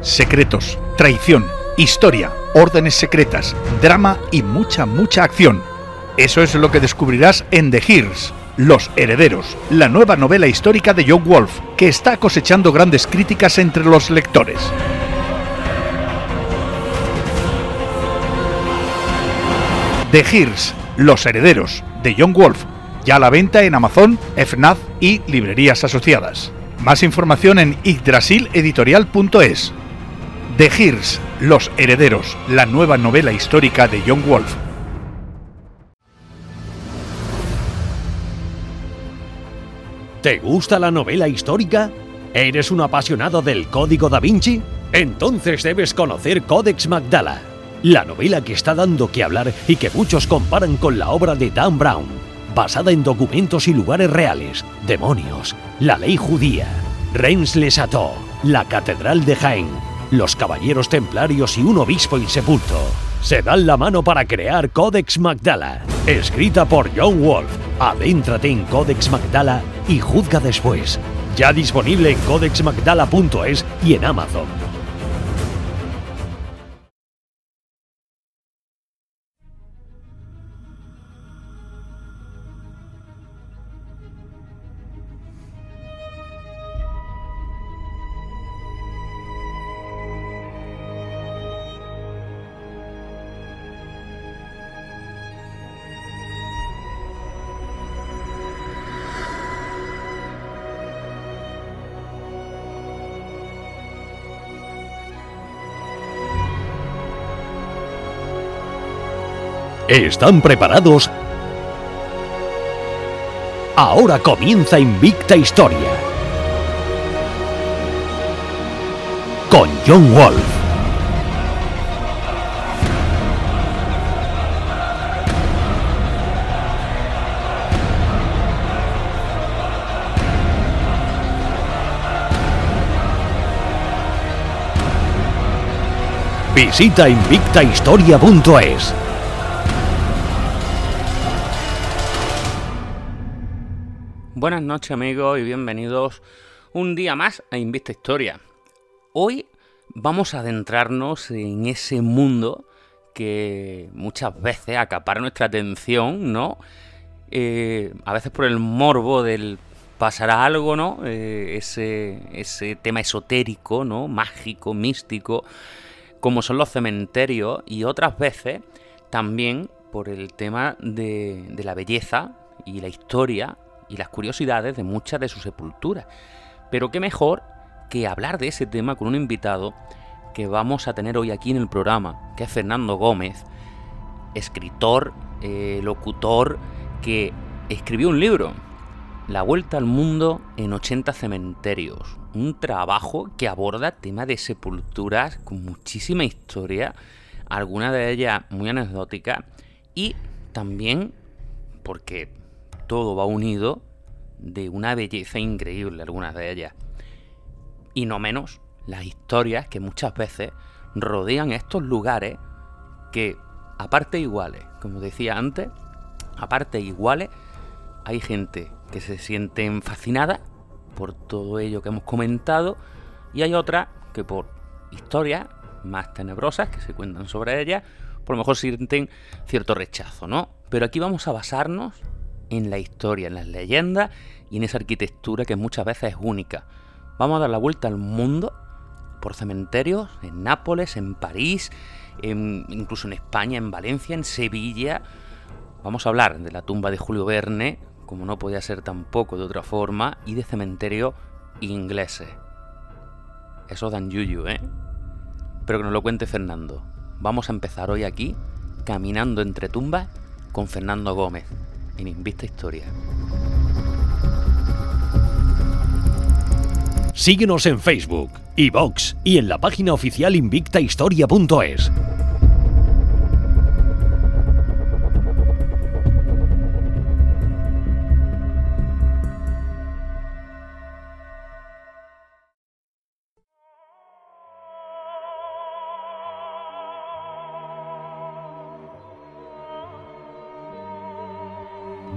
secretos, traición, historia, órdenes secretas, drama y mucha, mucha acción. Eso es lo que descubrirás en The Hears, Los Herederos, la nueva novela histórica de John Wolf, que está cosechando grandes críticas entre los lectores. The Hears, Los Herederos, de John Wolf, ya a la venta en Amazon, FNAF y librerías asociadas. Más información en yggdrasileditorial.es. The Hears, Los Herederos, la nueva novela histórica de John Wolf. ¿Te gusta la novela histórica? ¿Eres un apasionado del Código da Vinci? Entonces debes conocer Codex Magdala, la novela que está dando que hablar y que muchos comparan con la obra de Dan Brown, basada en documentos y lugares reales, demonios, la ley judía, Reims-les-Châteaux, la Catedral de Jaén, los Caballeros Templarios y un obispo insepulto. Se dan la mano para crear Codex Magdala, escrita por John Wolf. Adéntrate en Codex Magdala y juzga después. Ya disponible en codexmagdala.es y en Amazon. ¿Están preparados? Ahora comienza Invicta Historia. Con John Wolf. Visita invictahistoria.es. Buenas noches amigos y bienvenidos un día más a Invista Historia. Hoy vamos a adentrarnos en ese mundo que muchas veces acapara nuestra atención, ¿no? Eh, a veces por el morbo del pasará algo, ¿no? Eh, ese, ese tema esotérico, ¿no? Mágico, místico, como son los cementerios, y otras veces también por el tema de, de la belleza y la historia y las curiosidades de muchas de sus sepulturas. Pero qué mejor que hablar de ese tema con un invitado que vamos a tener hoy aquí en el programa, que es Fernando Gómez, escritor, eh, locutor, que escribió un libro, La Vuelta al Mundo en 80 Cementerios, un trabajo que aborda temas de sepulturas con muchísima historia, algunas de ellas muy anecdóticas, y también porque todo va unido de una belleza increíble, algunas de ellas. Y no menos las historias que muchas veces rodean estos lugares que, aparte iguales, como decía antes, aparte iguales, hay gente que se sienten fascinada por todo ello que hemos comentado y hay otras que por historias más tenebrosas que se cuentan sobre ellas, por lo mejor sienten cierto rechazo, ¿no? Pero aquí vamos a basarnos en la historia, en las leyendas y en esa arquitectura que muchas veces es única. Vamos a dar la vuelta al mundo por cementerios en Nápoles, en París, incluso en España, en Valencia, en Sevilla. Vamos a hablar de la tumba de Julio Verne, como no podía ser tampoco de otra forma, y de cementerios ingleses. Eso dan yuyu, ¿eh? Pero que nos lo cuente Fernando. Vamos a empezar hoy aquí, caminando entre tumbas, con Fernando Gómez en Historia. Síguenos en Facebook, iVox y en la página oficial invictahistoria.es.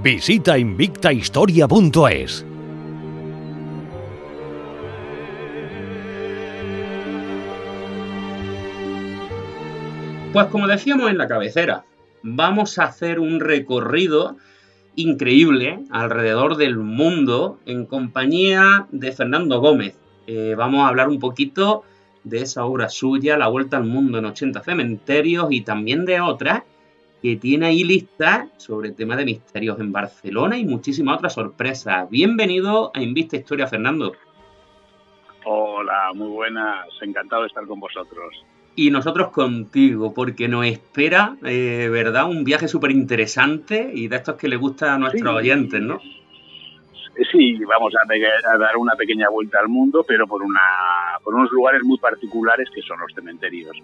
Visita invictahistoria.es. Pues como decíamos en la cabecera, vamos a hacer un recorrido increíble alrededor del mundo en compañía de Fernando Gómez. Eh, vamos a hablar un poquito de esa obra suya, La Vuelta al Mundo en 80 Cementerios, y también de otras que tiene ahí listas sobre el tema de misterios en Barcelona y muchísimas otras sorpresas. Bienvenido a Invista Historia, Fernando. Hola, muy buenas, encantado de estar con vosotros. Y nosotros contigo, porque nos espera, eh, ¿verdad? Un viaje súper interesante y de estos que le gusta a nuestros oyentes, ¿no? Sí, vamos a, dar una pequeña vuelta al mundo, pero por, una, por unos lugares muy particulares que son los cementerios.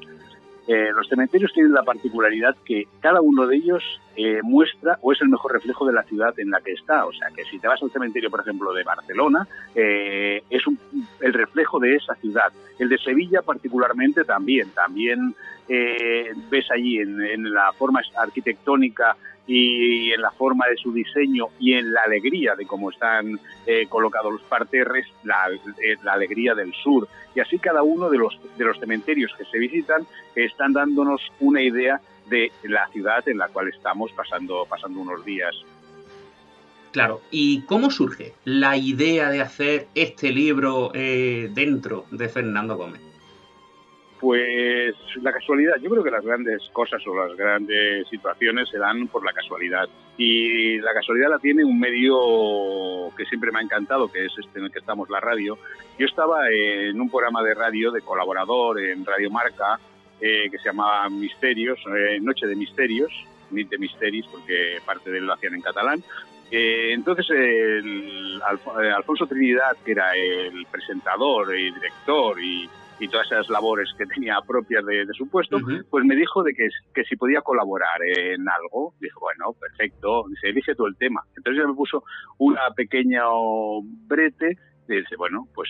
Eh, los cementerios tienen la particularidad que cada uno de ellos eh, muestra o es el mejor reflejo de la ciudad en la que está. O sea, que si te vas al cementerio, por ejemplo, de Barcelona, eh, es el reflejo de esa ciudad. El de Sevilla particularmente también. También ves allí en la forma arquitectónica y en la forma de su diseño y en la alegría de cómo están eh, colocados los parterres, eh, la, alegría del sur. Y así cada uno de los, de los cementerios que se visitan están dándonos una idea de la ciudad en la cual estamos pasando, pasando unos días. Claro, ¿y cómo surge la idea de hacer este libro eh, dentro de Fernando Gómez? Pues la casualidad, yo creo que las grandes cosas o las grandes situaciones se dan por la casualidad. Y la casualidad la tiene un medio que siempre me ha encantado, que es este en el que estamos, la radio. Yo estaba en un programa de radio de colaborador en Radio Marca, eh, que se llamaba Misterios, eh, Noche de Misterios, Nit de Misteris, porque parte de él lo hacían en catalán. Eh, entonces, el, Alfonso Trinidad, que era el presentador y director y y todas esas labores que tenía propias de, su puesto, pues me dijo de que, que si podía colaborar en algo. Dijo, bueno, perfecto, dice, elige tú el tema. Entonces me puso una pequeña brete y dice, bueno, pues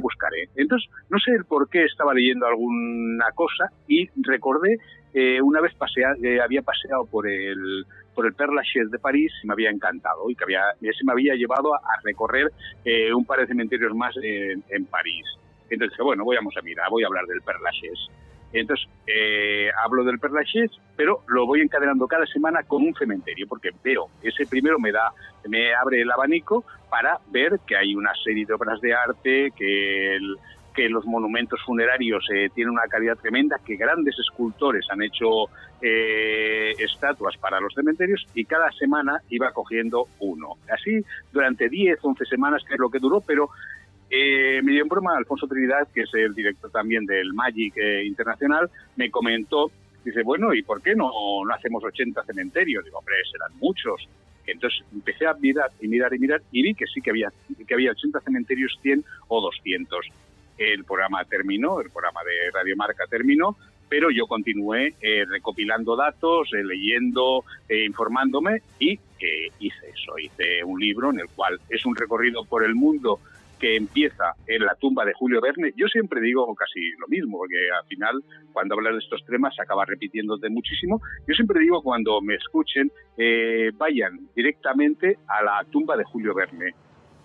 buscaré. Entonces, no sé el por qué estaba leyendo alguna cosa y recordé eh, una vez pasea, eh, había paseado por el por el Père Lachaise de París y me había encantado y que había, ese me había llevado a, recorrer eh, un par de cementerios más en, en París. Entonces dije, bueno, voy a mirar, voy a hablar del Perlaches. Entonces, eh, hablo del Perlaches, pero lo voy encadenando cada semana con un cementerio, porque veo, ese primero me da, me abre el abanico para ver que hay una serie de obras de arte, que, que los monumentos funerarios eh, tienen una calidad tremenda, que grandes escultores han hecho eh, estatuas para los cementerios y cada semana iba cogiendo uno. Así durante 10, 11 semanas, que es lo que duró, pero eh, me dio en broma Alfonso Trinidad, que es el director también del Magic eh, Internacional, me comentó, dice, bueno, ¿y por qué no, no hacemos 80 cementerios? Digo, hombre, serán muchos. Entonces empecé a mirar y mirar y mirar y vi que sí que había, que había 80 cementerios, 100 o 200. El programa terminó, el programa de Radio Marca terminó, pero yo continué eh, recopilando datos, eh, leyendo, eh, informándome y hice eso. Hice un libro en el cual es un recorrido por el mundo que empieza en la tumba de Julio Verne, yo siempre digo casi lo mismo, porque al final, cuando hablas de estos temas, se acaba repitiéndote muchísimo. Yo siempre digo, cuando me escuchen, eh, vayan directamente a la tumba de Julio Verne.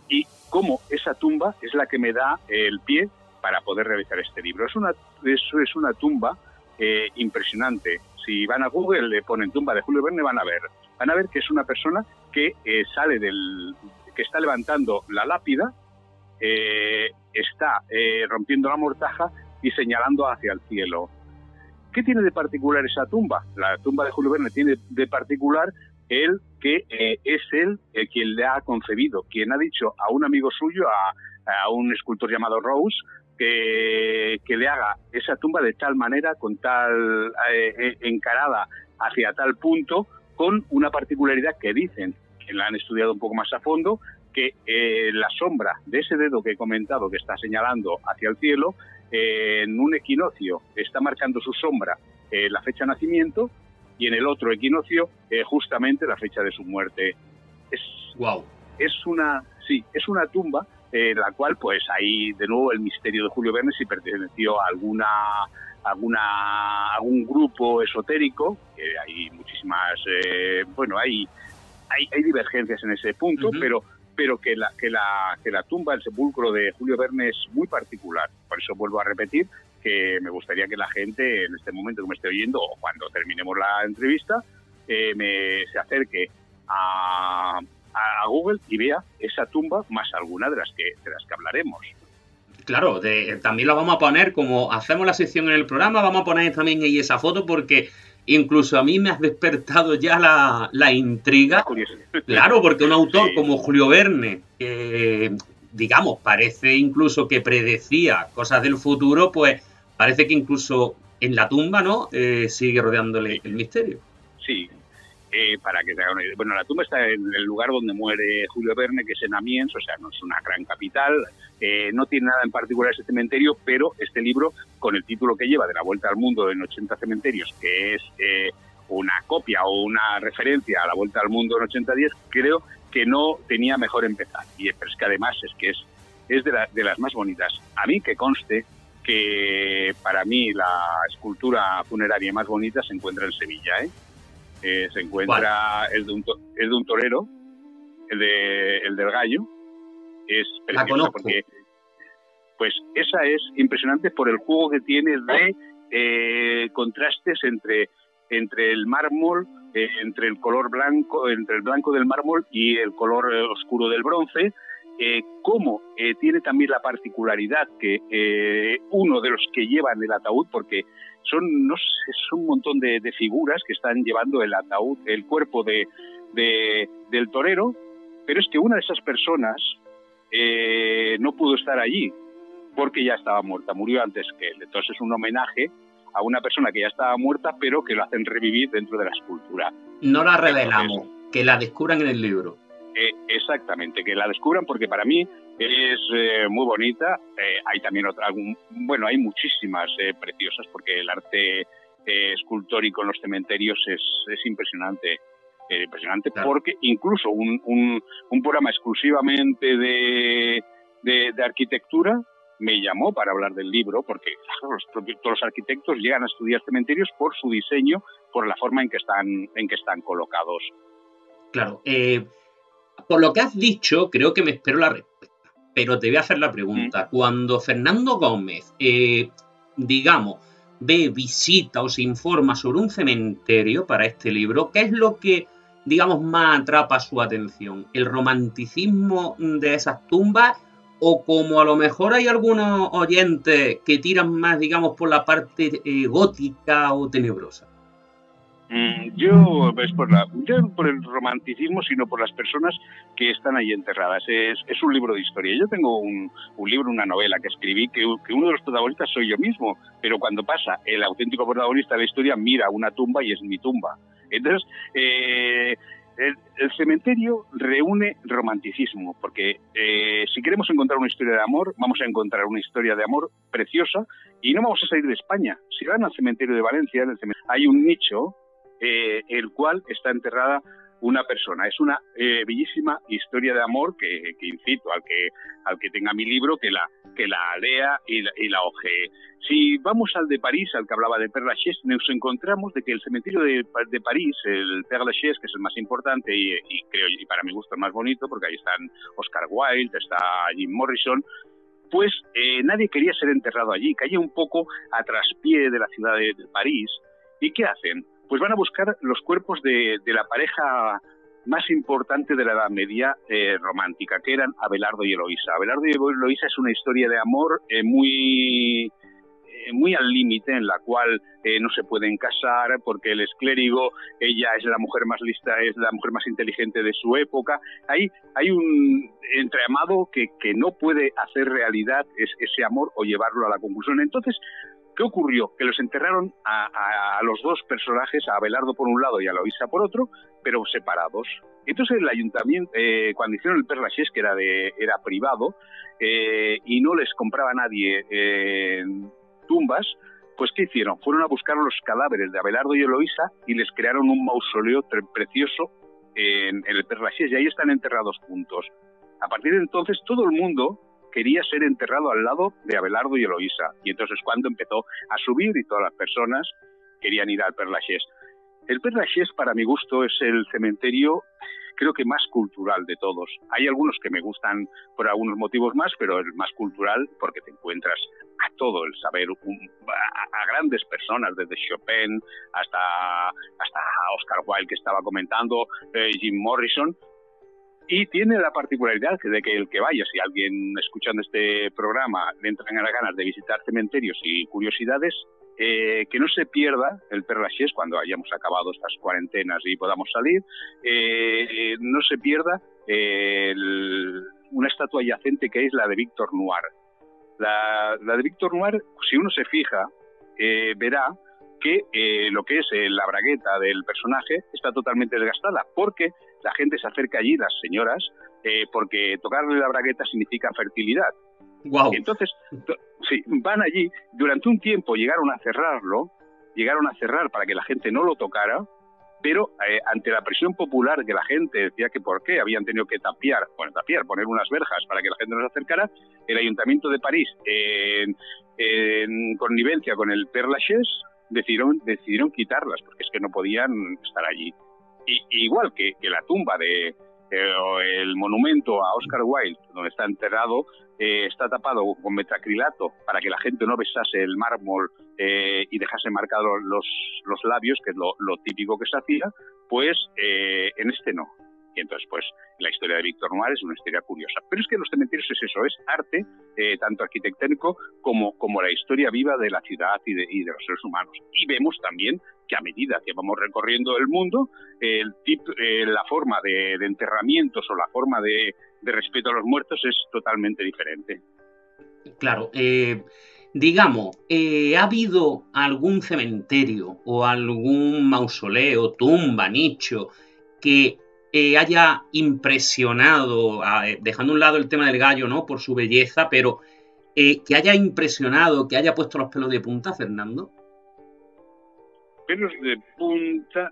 Y cómo esa tumba es la que me da el pie para poder realizar este libro. Es una, eso es una tumba eh, impresionante. Si van a Google, le ponen tumba de Julio Verne, van a ver. Van a ver que es una persona que eh, sale del, que está levantando la lápida eh, está eh, rompiendo la mortaja y señalando hacia el cielo. ¿Qué tiene de particular esa tumba? La tumba de Julio Verne tiene de particular el que eh, es él quien le ha concebido, quien ha dicho a un amigo suyo, a, un escultor llamado Rose, que, le haga esa tumba de tal manera, con tal encarada hacia tal punto, con una particularidad que dicen, que la han estudiado un poco más a fondo, que eh, la sombra de ese dedo que he comentado que está señalando hacia el cielo, eh, en un equinoccio está marcando su sombra eh, la fecha de nacimiento y en el otro equinoccio justamente la fecha de su muerte. Es, wow. es una, sí, es una tumba en la cual pues hay de nuevo el misterio de Julio Verne si perteneció a alguna alguna algún grupo esotérico que hay muchísimas bueno hay, hay, divergencias en ese punto pero pero que la, que la, que la tumba, el sepulcro de Julio Verne es muy particular. Por eso vuelvo a repetir que me gustaría que la gente en este momento que me esté oyendo o cuando terminemos la entrevista eh, me, se acerque a, a, Google y vea esa tumba más alguna de las que, de las que hablaremos. Claro, también lo vamos a poner como hacemos la sección en el programa, vamos a poner también ahí esa foto porque incluso a mí me ha despertado ya la, la intriga. Claro, porque un autor como Julio Verne, que digamos, parece incluso que predecía cosas del futuro, pues parece que incluso en la tumba, ¿no? Eh, sigue rodeándole el misterio. Sí, eh, para que se hagan una idea. Bueno, la tumba está en el lugar donde muere Julio Verne, que es en Amiens, o sea, no es una gran capital, eh, no tiene nada en particular ese cementerio, pero este libro, con el título que lleva de la Vuelta al Mundo en 80 cementerios, que es una copia o una referencia a la Vuelta al Mundo en 80 días, creo que no tenía mejor empezar. Y pero es que además es que es, es de, de las más bonitas. A mí que conste que para mí la escultura funeraria más bonita se encuentra en Sevilla. ¿eh? Eh se encuentra el de, un, el de un torero, el, de, el del gallo. Es preciosa porque pues esa es impresionante por el juego que tiene de eh, contrastes entre, entre el mármol, eh, entre el color blanco, entre el blanco del mármol y el color oscuro del bronce, eh, como eh, tiene también la particularidad que eh, uno de los que llevan el ataúd, porque son, no sé, son un montón de, figuras que están llevando el ataúd, el cuerpo de, del torero, pero es que una de esas personas no pudo estar allí porque ya estaba muerta, murió antes que él. Entonces es un homenaje a una persona que ya estaba muerta, pero que lo hacen revivir dentro de la escultura. No la revelamos, que la descubran en el libro. Eh, exactamente, que la descubran porque para mí es eh, muy bonita. Eh, hay también otra, bueno, hay muchísimas preciosas porque el arte escultórico en los cementerios es, es impresionante. impresionante porque incluso un, un, programa exclusivamente de, de, arquitectura me llamó para hablar del libro, porque los, todos los arquitectos llegan a estudiar cementerios por su diseño, por la forma en que están, en que están colocados. Claro, eh, por lo que has dicho, creo que me espero la respuesta. Pero te voy a hacer la pregunta. Cuando Fernando Gómez, eh, digamos, ve, visita o se informa sobre un cementerio para este libro, ¿qué es lo que, digamos, más atrapa su atención? ¿El romanticismo de esas tumbas? ¿O como a lo mejor hay algunos oyentes que tiran más, digamos, por la parte eh, gótica o tenebrosa? Mm, yo, pues por la, yo por el romanticismo, sino por las personas que están ahí enterradas. Es, es un libro de historia. Yo tengo un, un libro, una novela que escribí, que, que, uno de los protagonistas soy yo mismo, pero cuando pasa el auténtico protagonista de la historia mira una tumba y es mi tumba. Entonces, eh, el, el, cementerio reúne romanticismo, porque eh, si queremos encontrar una historia de amor, vamos a encontrar una historia de amor preciosa y no vamos a salir de España. Si van al cementerio de Valencia, en el cementerio, hay un nicho eh, el cual está enterrada una persona. Es una eh, bellísima historia de amor que, incito al que al que tenga mi libro que la que la lea y la, y ojee. Si vamos al de París, al que hablaba de Père Lachaise, nos encontramos de que el cementerio de, París, el Père Lachaise, que es el más importante y, creo y para mi gusto el más bonito, porque ahí están Oscar Wilde, está Jim Morrison, pues eh, nadie quería ser enterrado allí, caía un poco a traspié de la ciudad de París. ¿Y qué hacen? Pues van a buscar los cuerpos de, la pareja más importante de la Edad Media eh, romántica, que eran Abelardo y Eloísa. Abelardo y Eloísa es una historia de amor eh, muy eh, muy al límite en la cual no se pueden casar porque él es clérigo, ella es la mujer más lista, es la mujer más inteligente de su época. Hay, hay un entreamado que, que no puede hacer realidad ese amor o llevarlo a la conclusión. Entonces, ¿Qué ocurrió? Que los enterraron a, los dos personajes, a Abelardo por un lado y a Loisa por otro, pero separados. Entonces el ayuntamiento, eh, cuando hicieron el Perlachés, que era, de, era privado, eh, y no les compraba nadie eh, tumbas, pues ¿qué hicieron? Fueron a buscar los cadáveres de Abelardo y Eloísa y les crearon un mausoleo precioso en, en el Perlachés y ahí están enterrados juntos. A partir de entonces todo el mundo quería ser enterrado al lado de Abelardo y Eloísa. Y entonces cuando empezó a subir y todas las personas querían ir al Perlachés. El Perlachés, para mi gusto, es el cementerio creo que más cultural de todos. Hay algunos que me gustan por algunos motivos más, pero el más cultural porque te encuentras a todo el saber a, grandes personas, desde Chopin hasta, hasta Oscar Wilde que estaba comentando, eh, Jim Morrison, y tiene la particularidad de que el que vaya, si alguien escuchando este programa le entran a las ganas de visitar cementerios y curiosidades, eh, que no se pierda el Père cuando hayamos acabado estas cuarentenas y podamos salir, eh, no se pierda una estatua adyacente que es la de Víctor Noir. La, de Víctor Noir, si uno se fija, eh, verá que lo que es la bragueta del personaje está totalmente desgastada, porque la gente se acerca allí, las señoras, porque tocarle la bragueta significa fertilidad. Entonces, sí, van allí, durante un tiempo llegaron a cerrarlo, llegaron a cerrar para que la gente no lo tocara, pero eh, ante la presión popular que la gente decía que por qué habían tenido que tapiar, bueno, tapiar, poner unas verjas para que la gente no se acercara, el Ayuntamiento de París, en, connivencia con el Père Lachaise, decidieron, decidieron quitarlas, porque es que no podían estar allí. Y, igual que, que la tumba de, el monumento a Oscar Wilde, donde está enterrado, eh, está tapado con metacrilato para que la gente no besase el mármol eh, y dejase marcados los, los labios, que es lo, típico que se hacía, pues eh, en este no. Y entonces, pues, la historia de Víctor Noir es una historia curiosa. Pero es que los cementerios es eso, es arte, eh, tanto arquitectónico como, como la historia viva de la ciudad y de, y de los seres humanos. Y vemos también que a medida que vamos recorriendo el mundo, el tip, eh, la forma de, enterramientos o la forma de, respeto a los muertos es totalmente diferente. Claro, eh, digamos, ¿ha habido algún cementerio o algún mausoleo, tumba, nicho que haya impresionado, dejando a un lado el tema del gallo, ¿no? Por su belleza, pero eh, que haya impresionado, que haya puesto los pelos de punta, Fernando? Pelos de punta,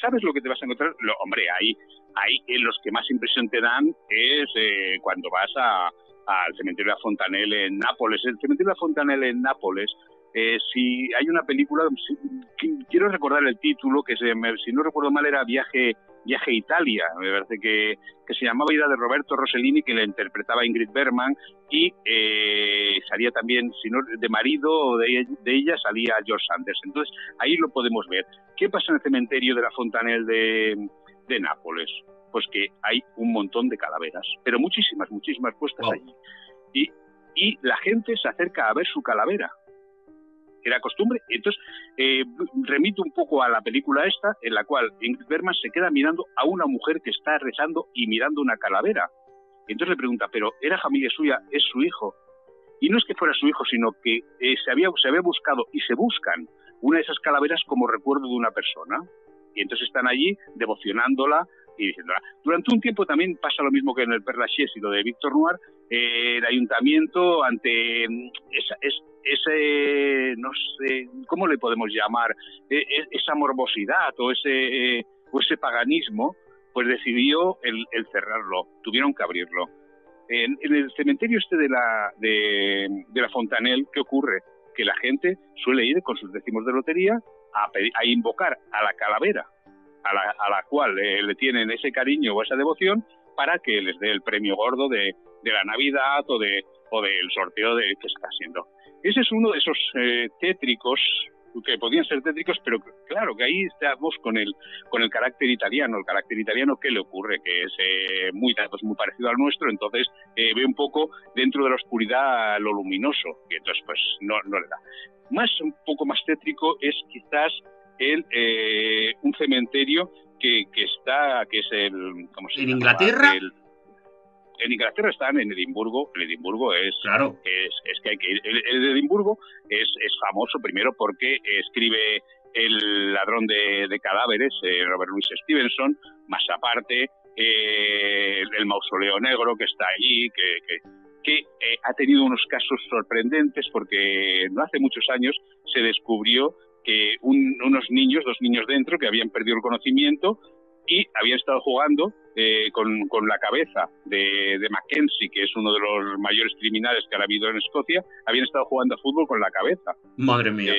¿sabes lo que te vas a encontrar? Lo, hombre, ahí, ahí los que más impresión te dan es eh, cuando vas al cementerio de la Fontanelle en Nápoles. El cementerio de la Fontanelle en Nápoles eh, si hay una película, quiero recordar el título, que se, si no recuerdo mal era Viaje Viaje a Italia, me parece que, que se llamaba Ida de Roberto Rossellini, que le interpretaba Ingrid Bergman, y eh, salía también, si no de marido de, de, ella, salía George Sanders. Entonces, ahí lo podemos ver. ¿Qué pasa en el cementerio de la Fontanelle de, de Nápoles? Pues que hay un montón de calaveras, pero muchísimas, muchísimas puestas allí. Y, y la gente se acerca a ver su calavera era costumbre. Entonces, eh, remito un poco a la película esta, en la cual Ingrid Bergman se queda mirando a una mujer que está rezando y mirando una calavera. Entonces le pregunta, ¿pero era familia suya? ¿Es su hijo? Y no es que fuera su hijo, sino que eh, se, había, se había buscado y se buscan una de esas calaveras como recuerdo de una persona. Y entonces están allí devocionándola y diciéndola. Durante un tiempo también pasa lo mismo que en el Père y lo de Víctor Noir, eh, el ayuntamiento ante mm, esa, es, ese, no sé, ¿cómo le podemos llamar? E, e, esa morbosidad o ese, eh, o ese paganismo, pues decidió el, cerrarlo, tuvieron que abrirlo. En, el cementerio este de la, de, la Fontanel, ¿qué ocurre? Que la gente suele ir con sus décimos de lotería a, a invocar a la calavera, a la, a la cual eh, le tienen ese cariño o esa devoción, para que les dé el premio gordo de, de la Navidad o, de, o del sorteo de, que está haciendo. Ese es uno de esos eh, tétricos que podían ser tétricos, pero claro que ahí estamos con el con el carácter italiano. El carácter italiano, ¿qué le ocurre? Que es eh, muy, pues, muy parecido al nuestro, entonces eh, ve un poco dentro de la oscuridad lo luminoso, y entonces pues no, no le da. Más, un poco más tétrico es quizás el, un cementerio que, que, está, que es el... ¿cómo se ¿En Inglaterra? En Inglaterra están en Edimburgo. En Edimburgo es, claro. es, que hay que ir. El, Edimburgo es, es, famoso primero porque escribe El ladrón de, cadáveres, eh, Robert Louis Stevenson, más aparte eh, el, mausoleo negro que está allí, que, que, eh, ha tenido unos casos sorprendentes porque no hace muchos años se descubrió que unos niños, dos niños dentro, que habían perdido el conocimiento, y habían estado jugando eh, con, con, la cabeza de, de, Mackenzie, que es uno de los mayores criminales que ha habido en Escocia, habían estado jugando a fútbol con la cabeza. Madre mía.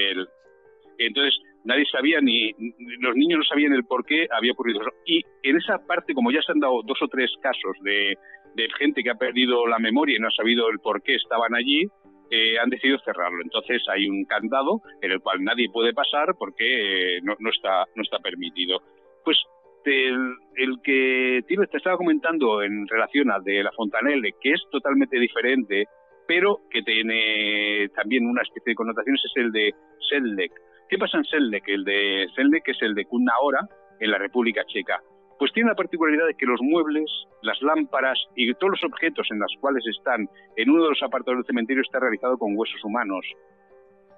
entonces, nadie sabía ni, los niños no sabían el por qué había ocurrido eso. Y en esa parte, como ya se han dado dos o tres casos de, de gente que ha perdido la memoria y no ha sabido el por qué estaban allí, eh, han decidido cerrarlo. Entonces hay un candado en el cual nadie puede pasar porque eh, no, no, está, no está permitido. Pues el, el, que te estaba comentando en relación al de la Fontanelle, que es totalmente diferente, pero que tiene también una especie de connotaciones, es el de Sedlec. ¿Qué pasa en Sedlec? El de Sedlec es el de Kunahora, en la República Checa. Pues tiene la particularidad de que los muebles, las lámparas y todos los objetos en los cuales están en uno de los apartados del cementerio está realizado con huesos humanos.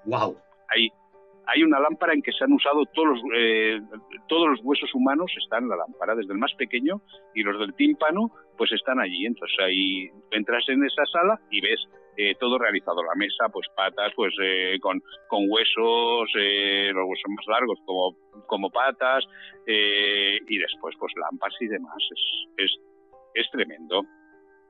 ¡Wow! Hay, hay una lámpara en que se han usado todos los, eh, todos los huesos humanos, están en la lámpara, desde el más pequeño y los del tímpano, pues están allí. Entonces ahí entras en esa sala y ves eh, todo realizado. La mesa, pues patas, pues eh, con, con huesos, eh, los huesos más largos como, como patas, y después pues lámparas y demás. Es, es, es tremendo.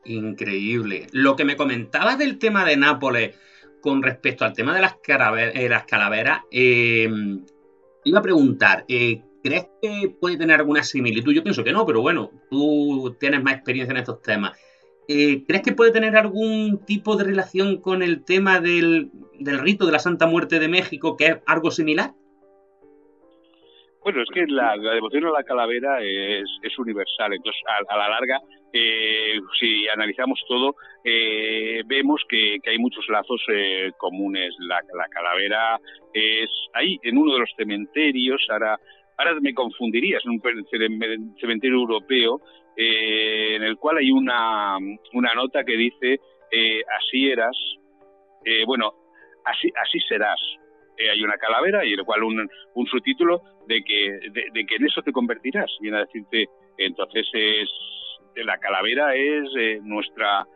Increíble. Lo que me comentabas del tema de Nápoles con respecto al tema de las, las calaveras, iba a preguntar, ¿crees que puede tener alguna similitud? Yo pienso que no, pero bueno, tú tienes más experiencia en estos temas. Eh, ¿Crees que puede tener algún tipo de relación con el tema del, rito de la Santa Muerte de México, que es algo similar? Bueno, es que la, devoción a la calavera es, universal, entonces a, la larga, eh, si analizamos todo, eh, vemos que, hay muchos lazos comunes. La, calavera es ahí, en uno de los cementerios, ahora, ahora me confundirías, en un cementerio europeo, eh, en el cual hay una, una nota que dice eh, así eras, eh, bueno, así, así serás. hay una calavera y el cual un, un subtítulo de que, de, que en eso te convertirás. Viene a decirte, entonces es la calavera es nuestra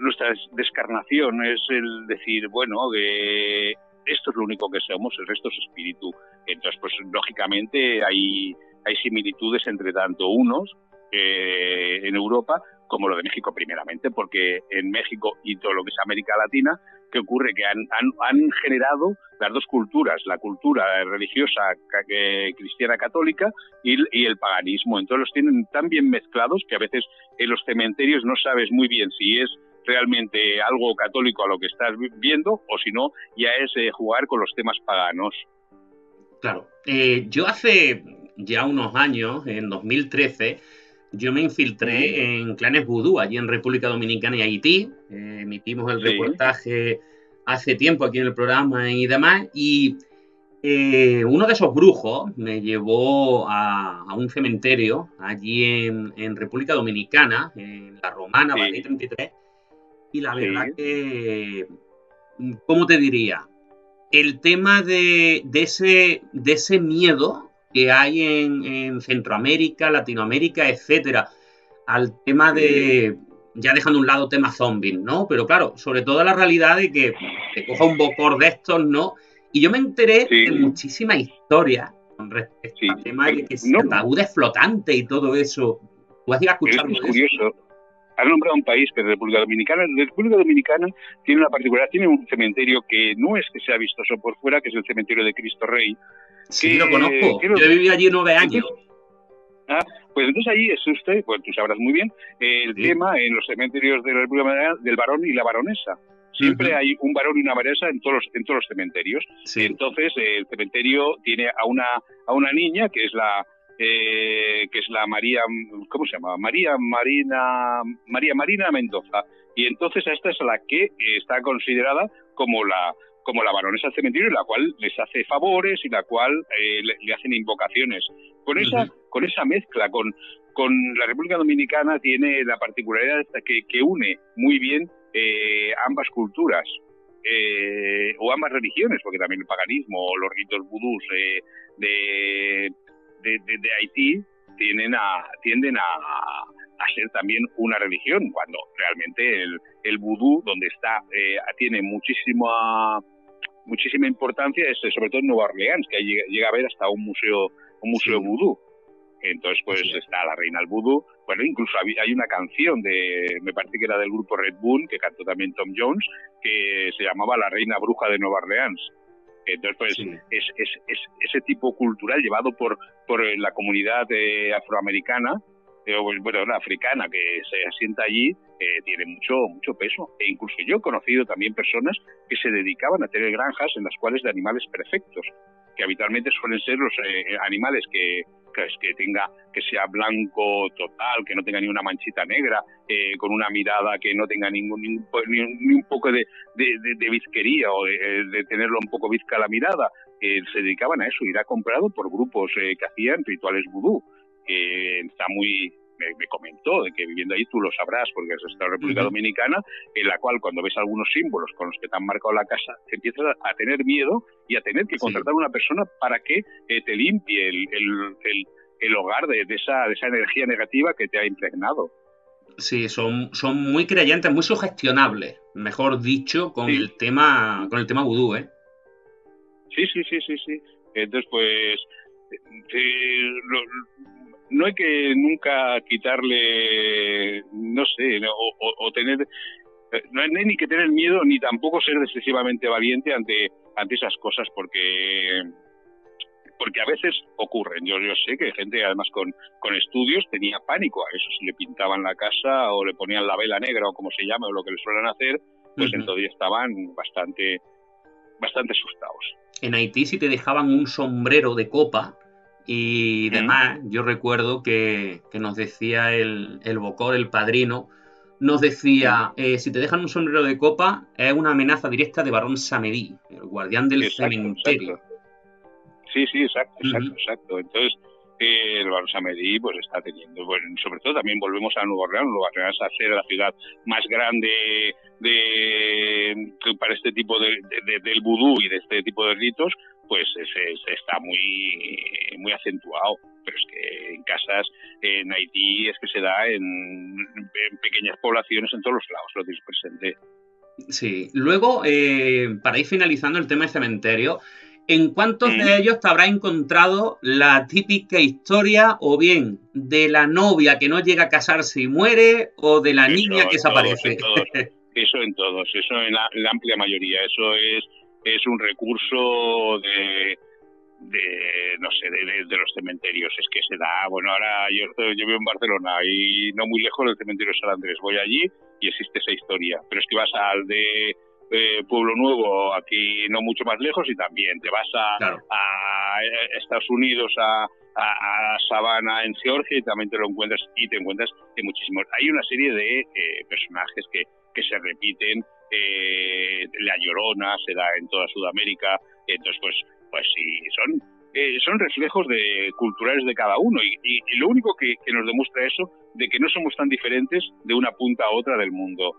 nuestra descarnación, es el decir, bueno, que esto es lo único que somos, el resto es espíritu. Entonces, pues lógicamente hay, hay similitudes entre tanto unos eh, en Europa como lo de México primeramente, porque en México y todo lo que es América Latina, ¿qué ocurre? Que han, han, generado las dos culturas, la cultura religiosa cristiana católica y, el paganismo. Entonces los tienen tan bien mezclados que a veces en los cementerios no sabes muy bien si es realmente algo católico a lo que estás viendo o si no, ya es eh, jugar con los temas paganos. Claro. Eh, yo hace ya unos años, en 2013, yo me infiltré en clanes vudú allí en República Dominicana y Haití. Eh, emitimos el reportaje hace tiempo aquí en el programa y demás. Y eh, uno de esos brujos me llevó a, un cementerio allí en, República Dominicana, en la Romana, sí. 33. Y la verdad que, ¿cómo te diría? El tema de, ese, de ese miedo que hay en, Centroamérica, Latinoamérica, etcétera, al tema de, ya dejando a un lado tema zombies, ¿no? Pero claro, sobre todo la realidad de que te coja un bocor de estos, ¿no? Y yo me enteré de muchísima historia con respecto al tema de que no. ataúdes flotantes y todo eso. ¿Tú has ido a escucharlo? Es curioso. Has nombrado un país que es República Dominicana. La República Dominicana tiene una particularidad, tiene un cementerio que no es que sea vistoso por fuera, que es el cementerio de Cristo Rey, Sí, lo conozco. Yo he vivido allí nueve años. Ah, pues entonces ahí es usted, pues tú sabrás muy bien, el tema en los cementerios de la República del varón y la baronesa. Siempre hay un varón y una baronesa en todos los, en todos los cementerios. Entonces el cementerio tiene a una a una niña que es la eh, que es la María, ¿cómo se llama? María Marina María Marina Mendoza. Y entonces esta es la que está considerada como la como la baronesa del cementerio, la cual les hace favores y la cual eh, le, hacen invocaciones. Con esa, con esa mezcla, con, con la República Dominicana tiene la particularidad que, que une muy bien eh, ambas culturas. Eh, o ambas religiones, porque también el paganismo o los ritos vudús de, de, Haití tienden a, tienden a, a ser también una religión, cuando realmente el, el vudú, donde está, tiene muchísima muchísima importancia, es, sobre todo en Nueva Orleans, que llega, a ver hasta un museo, un museo vudú. Entonces, pues está la reina del vudú. Bueno, incluso hay una canción de, me parece que era del grupo Red Bull, que cantó también Tom Jones, que se llamaba La Reina Bruja de Nueva Orleans. Entonces, pues es, es, ese tipo cultural llevado por, por la comunidad eh, afroamericana, bueno, una africana que se asienta allí, tiene mucho, mucho peso. E incluso yo he conocido también personas que se dedicaban a tener granjas en las cuales de animales perfectos, que habitualmente suelen ser los animales que, que tenga que sea blanco total, que no tenga ni una manchita negra, eh, con una mirada que no tenga ningún ni, un poco de, de, bizquería o de, tenerlo un poco bizca la mirada, eh, se dedicaban a eso y era comprado por grupos eh, que hacían rituales vudú. está muy me, comentó de que viviendo ahí tú lo sabrás porque es esta República Dominicana, en la cual cuando ves algunos símbolos con los que te han marcado la casa, te empiezas a, tener miedo y a tener que contratar a una persona para que eh, te limpie el, el, el, hogar de, esa, de esa energía negativa que te ha impregnado. Sí, son, son muy creyentes, muy sugestionables, mejor dicho, con el tema con el tema vudú, ¿eh? Sí, sí, sí, sí, sí. Entonces, pues, eh, no hay que nunca quitarle, no sé, o, tener, no hay ni que tener miedo ni tampoco ser excesivamente valiente ante, ante esas cosas porque porque a veces ocurren. Yo, yo sé que gente, además con, con estudios, tenía pánico a eso. Si le pintaban la casa o le ponían la vela negra o como se llama o lo que le suelen hacer, pues entonces estaban bastante, bastante asustados. En Haití, si te dejaban un sombrero de copa, y demás, yo recuerdo que, nos decía el, el Bocor, el padrino, nos decía, eh, si te dejan un sombrero de copa, es una amenaza directa de Barón Samedí, el guardián del cementerio. Sí, sí, exacto, exacto, exacto. Entonces, eh, el Barón Samedí pues está teniendo, bueno, sobre todo también volvemos a Nuevo Orleans, Nueva Orleans a ser la ciudad más grande de, para este tipo de, del vudú y de este tipo de ritos, pues se, está muy, muy acentuado. Pero es que en casas en Haití es que se da en, pequeñas poblaciones en todos los lados, lo tienes presente. Sí, luego, eh, para ir finalizando el tema de cementerio, ¿en cuántos de ellos te habrá encontrado la típica historia o bien de la novia que no llega a casarse y muere o de la niña que desaparece? eso en todos, eso en la amplia mayoría, eso es es un recurso de, de no sé, de, los cementerios. Es que se da, bueno, ahora yo, yo vivo en Barcelona y no muy lejos del cementerio San Andrés. Voy allí y existe esa historia. Pero es que vas al de Pueblo Nuevo, aquí no mucho más lejos, y también te vas a, a Estados Unidos, a, a, Sabana en Georgia, y también te lo encuentras, y te encuentras de muchísimos. Hay una serie de eh, personajes que, que se repiten eh, la Llorona se da en toda Sudamérica, entonces pues, pues sí, son, eh, son reflejos de culturales de cada uno y, lo único que, nos demuestra eso, de que no somos tan diferentes de una punta a otra del mundo.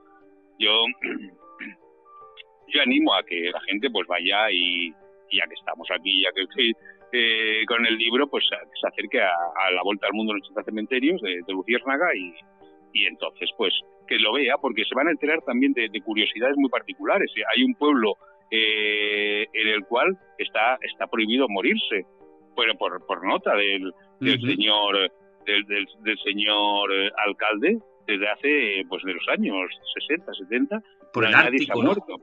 Yo, yo animo a que la gente pues vaya y, ya que estamos aquí, ya que estoy eh, con el libro, pues se acerque a, la Vuelta al Mundo en 80 Cementerios de, de Luciérnaga y entonces pues que lo vea porque se van a enterar también de, curiosidades muy particulares. Hay un pueblo eh, en el cual está, está prohibido morirse, pero por, por nota del, del señor del, del, señor eh, alcalde desde hace pues de los años 60, 70, por nadie se ha muerto.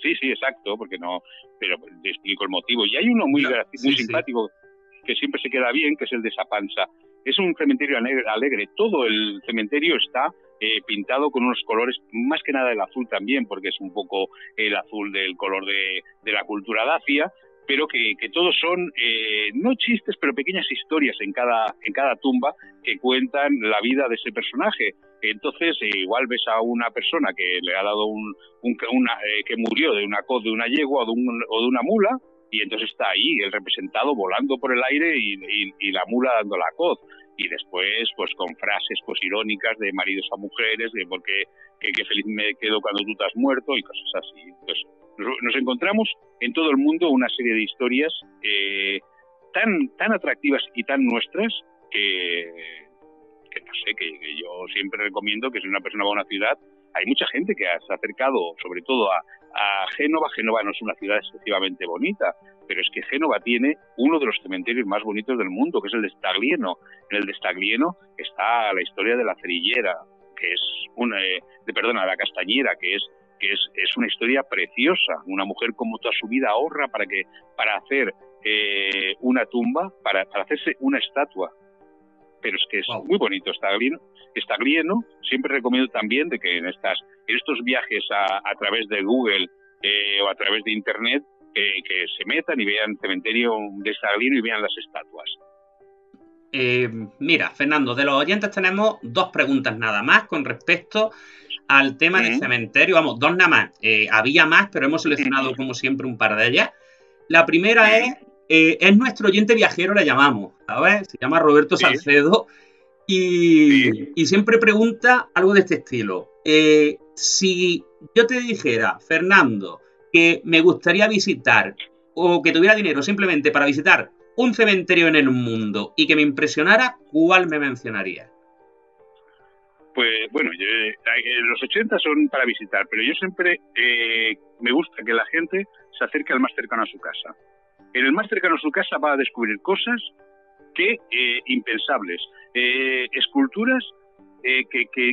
sí, sí, exacto, porque no, pero te explico el motivo. Y hay uno muy, muy simpático que siempre se queda bien, que es el de Sapanza. Es un cementerio alegre. Todo el cementerio está eh, pintado con unos colores, más que nada el azul también, porque es un poco el azul del color de, la cultura dacia, pero que, todos son, eh, no chistes, pero pequeñas historias en cada, en cada tumba que cuentan la vida de ese personaje. Entonces, eh, igual ves a una persona que le ha dado un, una, que murió de una de una yegua o de, o de una mula, y entonces está ahí el representado volando por el aire y, la mula dando la coz y después pues con frases pues irónicas de maridos a mujeres de porque qué feliz me quedo cuando tú has muerto y cosas así pues nos encontramos en todo el mundo una serie de historias eh, tan tan atractivas y tan nuestras que, que no sé que, yo siempre recomiendo que si una persona va a una ciudad hay mucha gente que se ha acercado sobre todo a, a Génova. Génova no es una ciudad excesivamente bonita, pero es que Génova tiene uno de los cementerios más bonitos del mundo, que es el de Staglieno. En el de Staglieno está la historia de la cerillera, que es una, eh, de, perdona, la castañera, que es que es, es, una historia preciosa. Una mujer como toda su vida ahorra para que para hacer eh, una tumba, para, para hacerse una estatua pero es que es muy bonito Staglieno, Staglieno. Siempre recomiendo también de que en estas en estos viajes a, a través de Google eh, o a través de Internet que se metan y vean el cementerio de Staglieno y vean las estatuas. Eh, mira, Fernando, de los oyentes tenemos dos preguntas nada más con respecto al tema del cementerio. Vamos, dos nada más. Eh, había más, pero hemos seleccionado como siempre un par de ellas. La primera es, eh, es nuestro oyente viajero, le llamamos, ¿sabes? Se llama Roberto Salcedo y, y, siempre pregunta algo de este estilo. si yo te dijera, Fernando, que me gustaría visitar o que tuviera dinero simplemente para visitar un cementerio en el mundo y que me impresionara, ¿cuál me mencionaría? Pues bueno, eh, los 80 son para visitar, pero yo siempre eh, me gusta que la gente se acerque al más cercano a su casa. En el más cercano a su casa va a descubrir cosas que eh, impensables, esculturas que, que,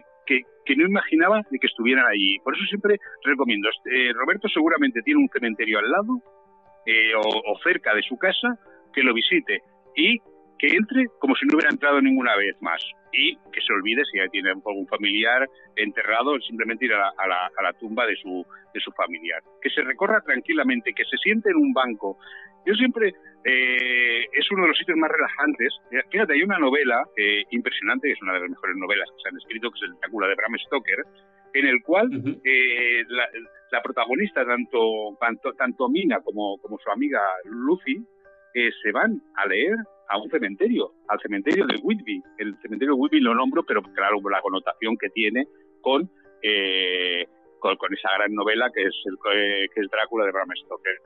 que no imaginaba de que estuvieran allí. Por eso siempre recomiendo. Eh, Roberto seguramente tiene un cementerio al lado eh, o, cerca de su casa, que lo visite y que entre como si no hubiera entrado ninguna vez más. Y que se olvide si tiene algún familiar enterrado, simplemente ir a la, a la, tumba de su, de su familiar. Que se recorra tranquilamente, que se siente en un banco. Yo siempre eh, es uno de los sitios más relajantes. Fíjate, hay una novela eh, impresionante, que es una de las mejores novelas que se han escrito, que es el Drácula de Bram Stoker, en el cual eh, la, protagonista, tanto, tanto, tanto Mina como, como su amiga Lucy, se van a leer a un cementerio, al cementerio de Whitby. El cementerio de Whitby lo nombro, pero claro, la connotación que tiene con, con, esa gran novela que es, el, que es Drácula de Bram Stoker.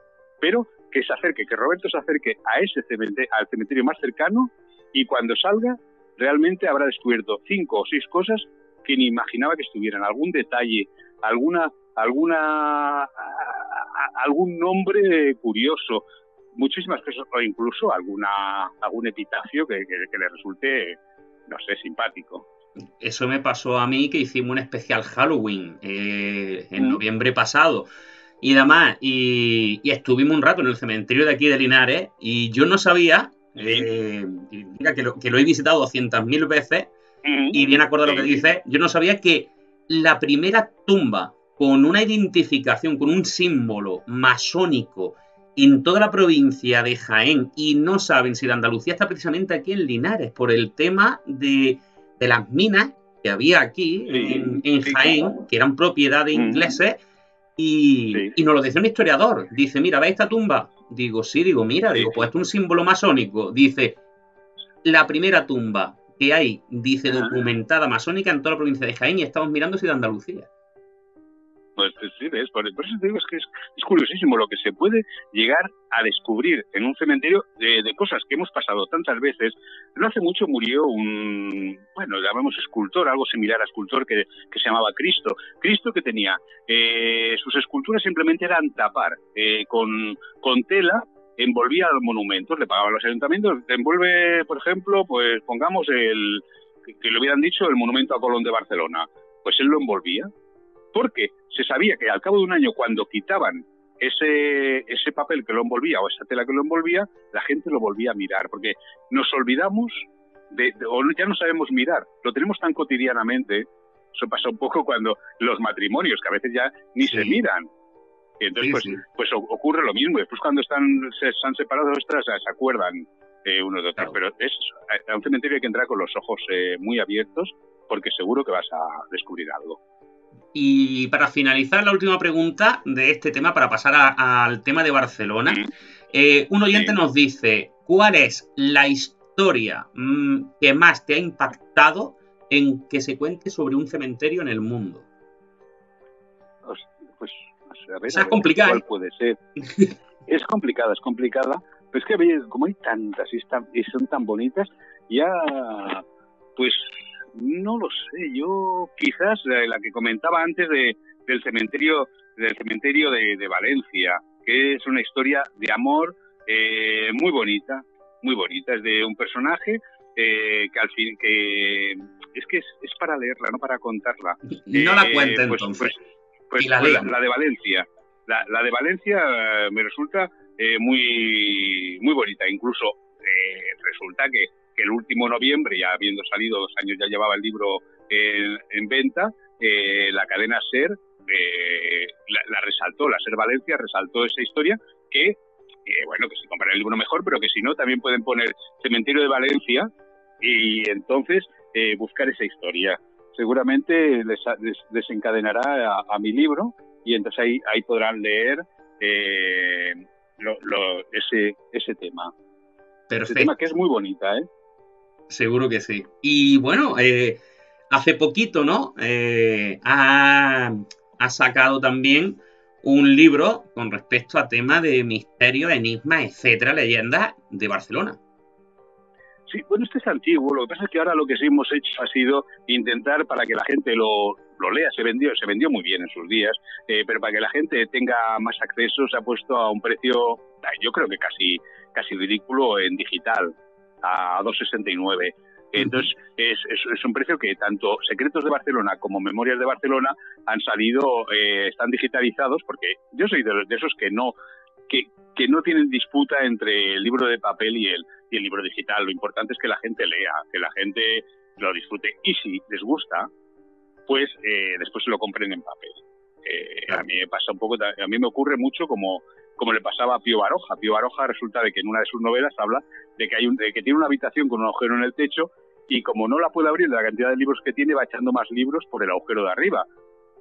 Pero que se acerque, que Roberto se acerque a ese cementerio, al cementerio más cercano y cuando salga realmente habrá descubierto cinco o seis cosas que ni imaginaba que estuvieran, algún detalle, alguna, alguna, algún nombre curioso, muchísimas cosas, o incluso alguna, algún epitafio que, le resulte, no sé, simpático. Eso me pasó a mí que hicimos un especial Halloween eh, en mm. noviembre pasado y demás. Y, estuvimos un rato en el cementerio de aquí de Linares y yo no sabía, eh, que lo, que lo he visitado 200.000 veces y bien acuerdo a lo que dice, yo no sabía que la primera tumba con una identificación, con un símbolo masónico en toda la provincia de Jaén y no saben si la Andalucía está precisamente aquí en Linares por el tema de, las minas que había aquí en, Jaén, que eran propiedad de ingleses. Y, nos lo decía un historiador. Dice, mira, ¿ves esta tumba? Digo, sí, digo, mira, digo, pues es un símbolo masónico. Dice, la primera tumba que hay, dice, documentada masónica en toda la provincia de Jaén y estamos mirando si de Andalucía. Pues, pues sí, ¿ves? Por, eso te digo es que es, curiosísimo lo que se puede llegar a descubrir en un cementerio de, cosas que hemos pasado tantas veces. No hace mucho murió un, bueno, llamamos escultor, algo similar a escultor que, que se llamaba Cristo. Cristo que tenía, eh, sus esculturas simplemente eran tapar eh, con, con tela envolvía los monumentos, le pagaban los ayuntamientos, envuelve, por ejemplo, pues pongamos el, que le hubieran dicho el monumento a Colón de Barcelona, pues él lo envolvía porque se sabía que al cabo de un año, cuando quitaban ese, ese papel que lo envolvía o esa tela que lo envolvía, la gente lo volvía a mirar, porque nos olvidamos de, o ya no sabemos mirar, lo tenemos tan cotidianamente, eso pasa un poco cuando los matrimonios, que a veces ya ni se miran. Y entonces, pues, pues ocurre lo mismo. Después, cuando están se, han separado, ostras, se acuerdan eh, uno de otro. Pero es, a un cementerio hay que entrar con los ojos eh, muy abiertos porque seguro que vas a descubrir algo. Y para finalizar la última pregunta de este tema, para pasar al tema de Barcelona, eh, un oyente nos dice, ¿cuál es la historia mm, que más te ha impactado en que se cuente sobre un cementerio en el mundo? Pues, a ver, es complicada. ¿Cuál puede ser? es complicada, es complicada, pero es que como hay tantas y, y son tan bonitas, ya pues no lo sé, yo quizás la que comentaba antes de, del cementerio del cementerio de, Valencia, que es una historia de amor eh, muy bonita, muy bonita, es de un personaje eh, que al fin que es que es, para leerla, no para contarla. No la eh, cuenten pues, entonces. Pues, pues, la, pues la, de Valencia, la, la de Valencia me resulta muy muy bonita, incluso resulta que que el último noviembre, ya habiendo salido dos años, ya llevaba el libro en, venta, eh, la cadena SER eh, la, resaltó, la SER Valencia resaltó esa historia que, bueno, que si compran el libro mejor, pero que si no, también pueden poner Cementerio de Valencia y entonces buscar esa historia. Seguramente les, desencadenará a, mi libro y entonces ahí, ahí podrán leer ese, ese tema. Perfecto. Ese tema que es muy bonita, ¿eh? Seguro que sí. Y bueno, eh, hace poquito, ¿no? Eh, ha, sacado también un libro con respecto a temas de misterio, enigma, etcétera, leyendas de Barcelona. Sí, bueno, este es antiguo. Lo que pasa es que ahora lo que sí hemos hecho ha sido intentar para que la gente lo, lo lea. Se vendió, se vendió muy bien en sus días, eh, pero para que la gente tenga más acceso se ha puesto a un precio, yo creo que casi, casi ridículo en digital, a 2,69. Entonces, es, es, un precio que tanto Secretos de Barcelona como Memorias de Barcelona han salido, eh, están digitalizados, porque yo soy de, de esos que no, que, que no tienen disputa entre el libro de papel y el, y el libro digital. Lo importante es que la gente lea, que la gente lo disfrute. Y si les gusta, pues eh, después se lo compren en papel. Eh, a mí me pasa un poco, a mí me ocurre mucho como, como le pasaba a Pío Baroja. Pío Baroja resulta de que en una de sus novelas habla de que hay un, de que tiene una habitación con un agujero en el techo y como no la puede abrir de la cantidad de libros que tiene, va echando más libros por el agujero de arriba.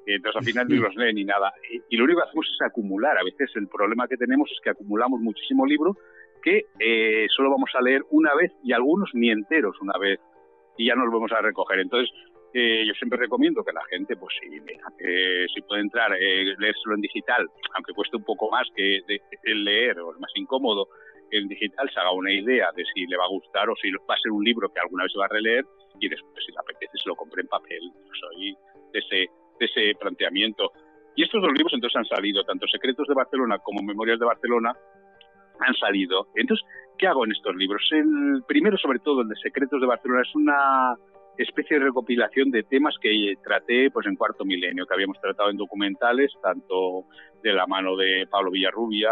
Entonces al final ni los lee ni nada. Y, lo único que hacemos es acumular. A veces el problema que tenemos es que acumulamos muchísimo libro que eh, solo vamos a leer una vez y algunos ni enteros una vez y ya nos vamos a recoger. Entonces eh, yo siempre recomiendo que la gente, pues si, si puede entrar, eh, leérselo en digital, aunque cueste un poco más que el leer o es más incómodo, en digital se haga una idea de si le va a gustar o si va a ser un libro que alguna vez va a releer y después si le apetece se lo compre en papel. soy de ese, de ese planteamiento. Y estos dos libros entonces han salido, tanto Secretos de Barcelona como Memorias de Barcelona, han salido. Entonces, ¿qué hago en estos libros? El primero, sobre todo, el de Secretos de Barcelona, es una especie de recopilación de temas que traté pues en cuarto milenio, que habíamos tratado en documentales, tanto de la mano de Pablo Villarrubia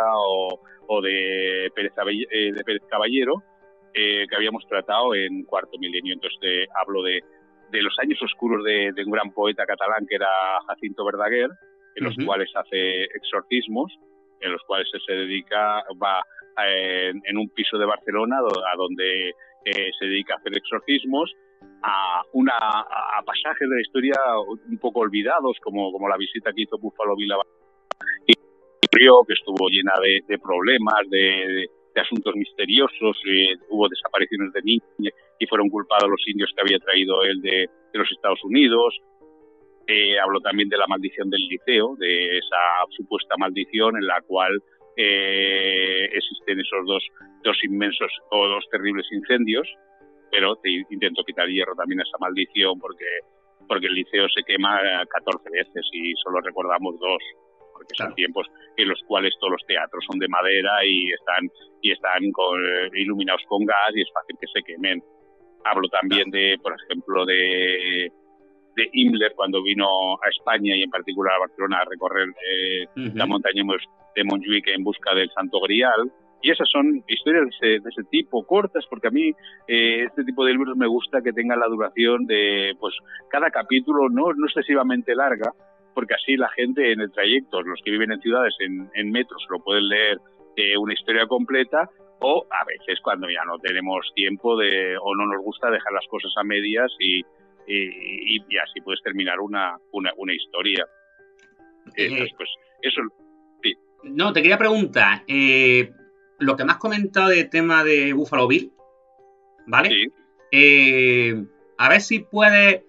o, de, Pérez, eh, de Pérez Caballero, eh, que habíamos tratado en cuarto milenio. Entonces hablo de, de, los años oscuros de, un gran poeta catalán que era Jacinto Verdaguer, en los cuales hace exorcismos, en los cuales se dedica, va eh, en, un piso de Barcelona a donde se dedica a hacer exorcismos a, una, a pasajes de la historia un poco olvidados, como, como la visita que hizo Buffalo Bill y que estuvo llena de, problemas, de, asuntos misteriosos, eh, hubo desapariciones de niños y fueron culpados los indios que había traído él de, los Estados Unidos. Eh, habló también de la maldición del liceo, de esa supuesta maldición en la cual eh, existen esos dos, dos inmensos o dos terribles incendios pero te intento quitar hierro. También a esa maldición porque, porque el liceo se quema 14 veces y solo recordamos dos, porque son tiempos en los cuales todos los teatros son de madera y están, y están iluminados con gas y es fácil que se quemen. Hablo también de, por ejemplo, de, de Himmler cuando vino a España y en particular a Barcelona a recorrer eh, la montaña de Montjuic en busca del Santo Grial y esas son historias de ese, tipo, cortas, porque a mí eh, este tipo de libros me gusta que tengan la duración de, pues, cada capítulo no, no excesivamente larga, porque así la gente en el trayecto, los que viven en ciudades, en, metros, lo pueden leer eh, una historia completa, o a veces cuando ya no tenemos tiempo de, o no nos gusta dejar las cosas a medias y, y, así puedes terminar una, una, una historia. Eh, pues eso. Sí. No, te quería preguntar, eh, lo que me has comentado de tema de Buffalo Bill, ¿vale? Sí. Eh, a ver si puedes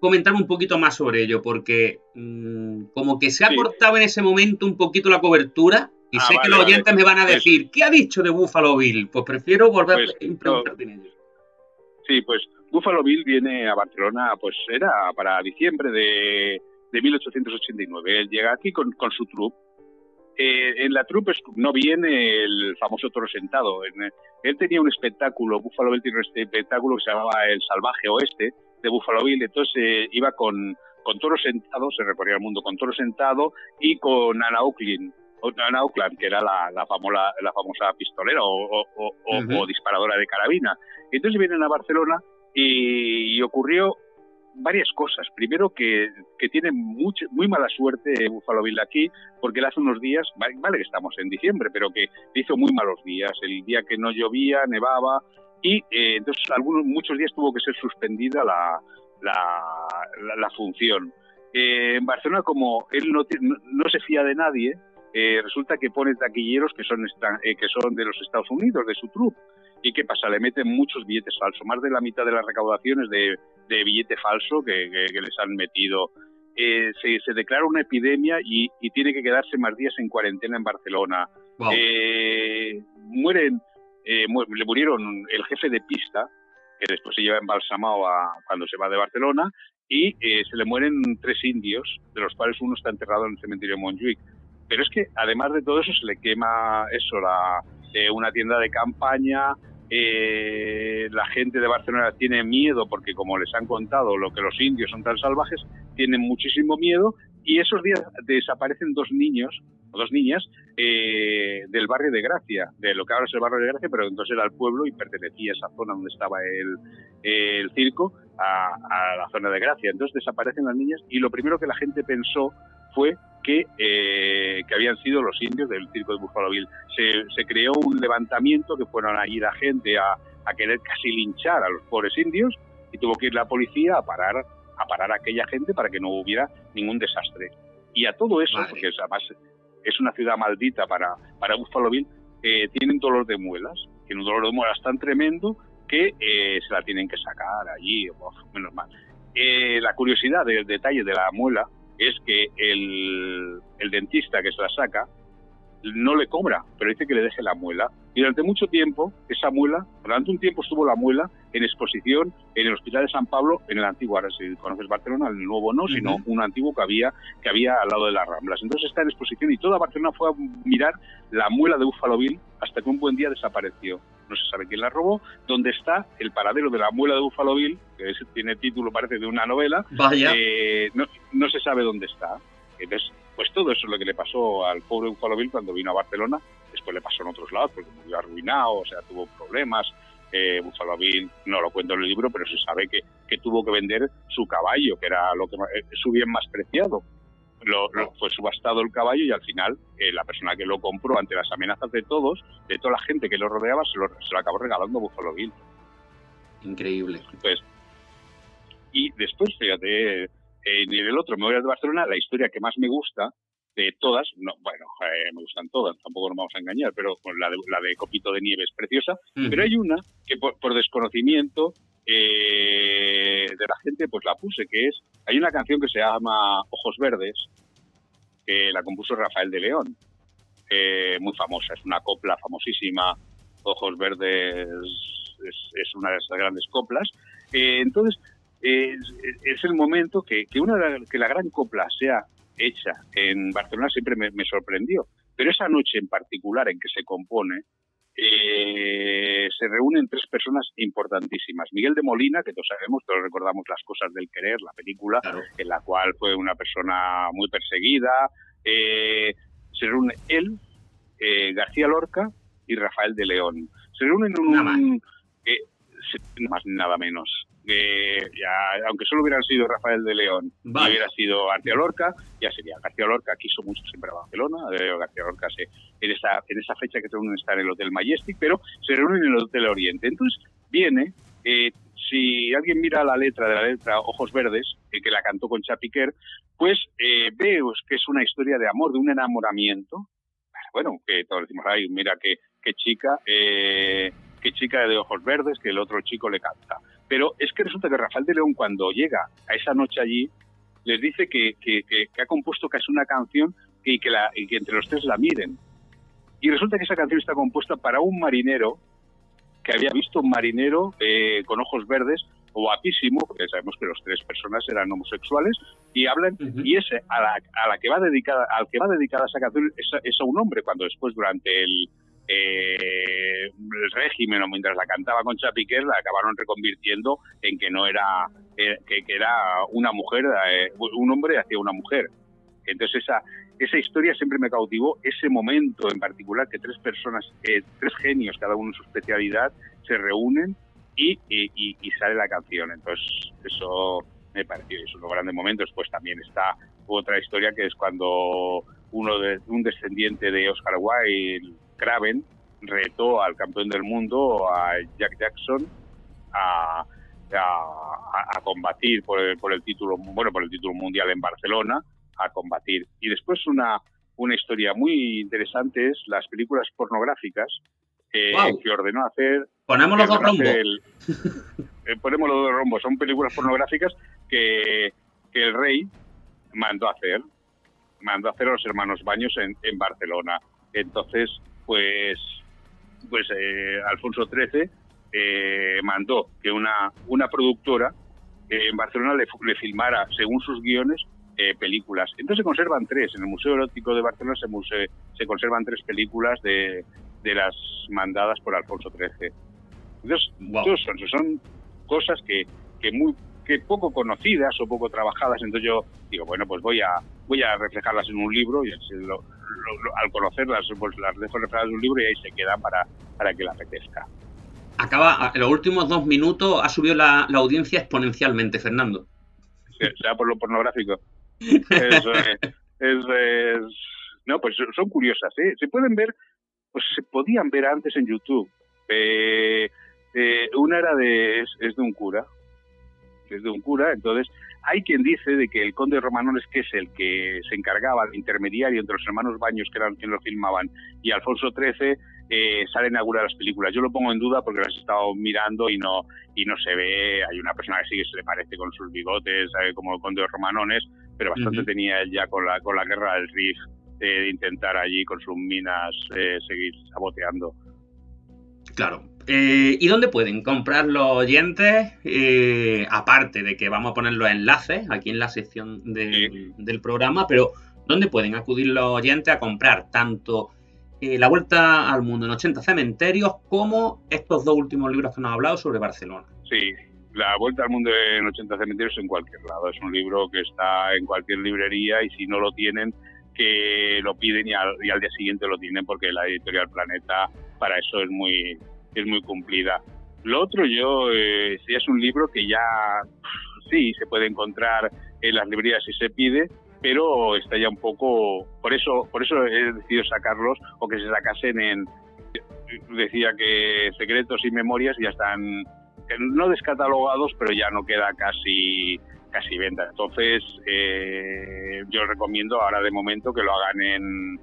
comentarme un poquito más sobre ello, porque mm, como que se ha cortado en ese momento un poquito la cobertura y ah, sé que los oyentes me van a decir, ¿qué ha dicho de Buffalo Bill? Pues prefiero volver pues, a preguntarte en ello. Sí, pues Buffalo Bill viene a Barcelona, pues era para diciembre de, 1889. Él llega aquí con, con su troupe eh, en la trupe no viene el famoso toro sentado. él tenía un espectáculo, Buffalo Bill tiene un espectáculo que se llamaba El Salvaje Oeste de Buffalo Bill, entonces eh, iba con, con toro sentado, se recorría el mundo con toro sentado y con Anna Oaklin. en Auckland, que era la, la, famosa, la famosa pistolera o, disparadora de carabina. Entonces vienen a Barcelona y, ocurrió varias cosas. Primero que, que tiene muy mala suerte Buffalo Bill aquí, porque él hace unos días, vale que estamos en diciembre, pero que hizo muy malos días. El día que no llovía, nevaba, y eh, entonces algunos, muchos días tuvo que ser suspendida la, la, función. Eh, en Barcelona, como él no, no, se fía de nadie, eh, resulta que pone taquilleros que son, que son de los Estados Unidos, de su trupe. ¿Y qué pasa? Le meten muchos billetes falsos, más de la mitad de las recaudaciones de, de billete falso que, les han metido. se, se, declara una epidemia y, y, tiene que quedarse más días en cuarentena en Barcelona. mueren eh, le murieron el jefe de pista, que después se lleva embalsamado a, cuando se va de Barcelona, y eh, se le mueren tres indios, de los cuales uno está enterrado en el cementerio de Montjuic. Pero es que además de todo eso se le quema eso, la, eh, una tienda de campaña, la gente de Barcelona tiene miedo porque como les han contado lo que los indios son tan salvajes, tienen muchísimo miedo y esos días desaparecen dos niños dos niñas eh, del barrio de Gracia, de lo que ahora es el barrio de Gracia, pero entonces era el pueblo y pertenecía a esa zona donde estaba el, el circo, a, la zona de Gracia. Entonces desaparecen las niñas y lo primero que la gente pensó fue que, eh, que habían sido los indios del circo de Buffalo Bill. Se, se creó un levantamiento que fueron allí la gente a, a querer casi linchar a los pobres indios y tuvo que ir la policía a parar a parar a aquella gente para que no hubiera ningún desastre. Y a todo eso, porque además es una ciudad maldita para, para Buffalo Bill, eh, tienen dolor de muelas, tienen un dolor de muelas tan tremendo que eh, se la tienen que sacar allí, menos mal. Eh, la curiosidad del detalle de la muela es que el, el dentista que se la saca no le cobra, pero dice que le deje la muela. Y durante mucho tiempo, esa muela, durante un tiempo estuvo la muela en exposición en el Hospital de San Pablo, en el antiguo, ahora si conoces Barcelona, el nuevo no, sino un antiguo que había, que había al lado de las Ramblas. Entonces está en exposición y toda Barcelona fue a mirar la muela de Buffalo Bill hasta que un buen día desapareció. No se sabe quién la robó. Donde está el paradero de la muela de Buffalo Bill, que tiene título, parece, de una novela, eh, no, no se sabe dónde está. Entonces, pues todo eso es lo que le pasó al pobre Buffalo Bill cuando vino a Barcelona. Después le pasó en otros lados, porque murió arruinado, o sea, tuvo problemas. Eh, Buffalo Bill, no lo cuento en el libro, pero se sabe que, que tuvo que vender su caballo, que era lo que eh, su bien más preciado. Lo, fue subastado el caballo y al final eh, la persona que lo compró ante las amenazas de todos, de toda la gente que lo rodeaba, se lo, se lo acabó regalando a Buffalo Bill. Increíble. Pues, y después, fíjate, en el otro, Memorias de Barcelona, la historia que más me gusta de todas, no, bueno, eh, me gustan todas, tampoco nos vamos a engañar, pero la de, la de Copito de Nieve es preciosa, pero hay una que por, desconocimiento eh, de la gente, pues la puse, que es, hay una canción que se llama Ojos Verdes, que la compuso Rafael de León, eh, muy famosa, es una copla famosísima, Ojos Verdes es, una de esas grandes coplas. entonces, es, el momento que, que, una, que la gran copla sea hecha en Barcelona siempre me, sorprendió. Pero esa noche en particular en que se compone, eh, se reúnen tres personas importantísimas. Miguel de Molina, que todos sabemos, todos recordamos las cosas del querer, la película, en la cual fue una persona muy perseguida. Eh, se reúne él, eh, García Lorca y Rafael de León. Se reúnen en un... más nada menos ya, aunque solo hubieran sido Rafael de León y hubiera sido García Lorca, ya sería. García Lorca quiso mucho siempre a Barcelona, eh, García Lorca se, en, esa, en esa fecha que se reúnen está en el Hotel Majestic, pero se reúnen en el Hotel Oriente. Entonces viene, eh, si alguien mira la letra de la letra Ojos Verdes, eh, que la cantó con Chapiquer, pues ve que es una historia de amor, de un enamoramiento. Bueno, que todos decimos, ay, mira qué, qué chica, qué chica de ojos verdes que el otro chico le canta. Pero es que resulta que Rafael de León cuando llega a esa noche allí, les dice que, que, ha compuesto casi una canción y que, la, y que entre los tres la miren. Y resulta que esa canción está compuesta para un marinero que había visto un marinero eh, con ojos verdes guapísimo, porque sabemos que los tres personas eran homosexuales, y hablan, y ese a la, a la, que va dedicada, al que va dedicada esa canción es, es a un hombre, cuando después durante el, eh, el régimen o mientras la cantaba con Chapiquer la acabaron reconvirtiendo en que no era eh, que, era una mujer eh, un hombre hacia una mujer entonces esa esa historia siempre me cautivó, ese momento en particular que tres personas, eh, tres genios, cada uno en su especialidad, se reúnen y, y, sale la canción. Entonces, eso me pareció, es uno de los grandes momentos. Pues también está otra historia que es cuando uno de, un descendiente de Oscar Wilde, Craven, retó al campeón del mundo, a Jack Jackson, a, a, combatir por el, por el título, bueno, por el título mundial en Barcelona, a combatir. Y después una, una historia muy interesante es las películas pornográficas eh, que ordenó hacer. Ponemos los dos rombos. Eh, ponemos los dos rombos. Son películas pornográficas que, que el rey mandó hacer. Mandó a hacer a los hermanos Baños en, en Barcelona. Entonces, pues, pues eh, Alfonso XIII eh, mandó que una, una productora en Barcelona le, le, filmara, según sus guiones, eh, películas. Entonces se conservan tres. En el Museo Erótico de Barcelona se, se conservan tres películas de, de, las mandadas por Alfonso XIII. Entonces, son, son cosas que, que muy que poco conocidas o poco trabajadas, entonces yo digo, bueno, pues voy a voy a reflejarlas en un libro y al conocerlas pues las dejo reflejadas en un libro y ahí se quedan para, para que la apetezca. Acaba, en los últimos dos minutos ha subido la, audiencia exponencialmente, Fernando. Sea por lo pornográfico. Eso es, no, pues son curiosas, ¿eh? Se pueden ver, pues se podían ver antes en YouTube. Eh, eh, una era de, es, de un cura, es de un cura, entonces hay quien dice de que el conde Romanones, que es el que se encargaba, el intermediario entre los hermanos Baños, que eran quienes lo filmaban, y Alfonso XIII, eh, salen algunas de las películas. Yo lo pongo en duda porque las he estado mirando y no y no se ve. Hay una persona que sí que se le parece con sus bigotes, como el conde Romanones, pero bastante tenía él ya con la, con la guerra del Rif eh, de intentar allí con sus minas eh, seguir saboteando. Claro. Eh, ¿Y dónde pueden comprar los oyentes? aparte de que vamos a poner los enlaces aquí en la sección del programa, pero ¿dónde pueden acudir los oyentes a comprar tanto La Vuelta al Mundo en 80 Cementerios como estos dos últimos libros que nos ha hablado sobre Barcelona? Sí, la Vuelta al Mundo en 80 Cementerios en cualquier lado. Es un libro que está en cualquier librería y si no lo tienen, que lo piden y al, día siguiente lo tienen porque la editorial Planeta para eso es muy, es muy cumplida. Lo otro yo, eh, si es un libro que ya sí se puede encontrar en las librerías si se pide, pero está ya un poco, por eso, por eso he decidido sacarlos o que se sacasen en, decía que secretos y memorias ya están no descatalogados, pero ya no queda casi casi venta. Entonces, eh, yo recomiendo ahora de momento que lo hagan en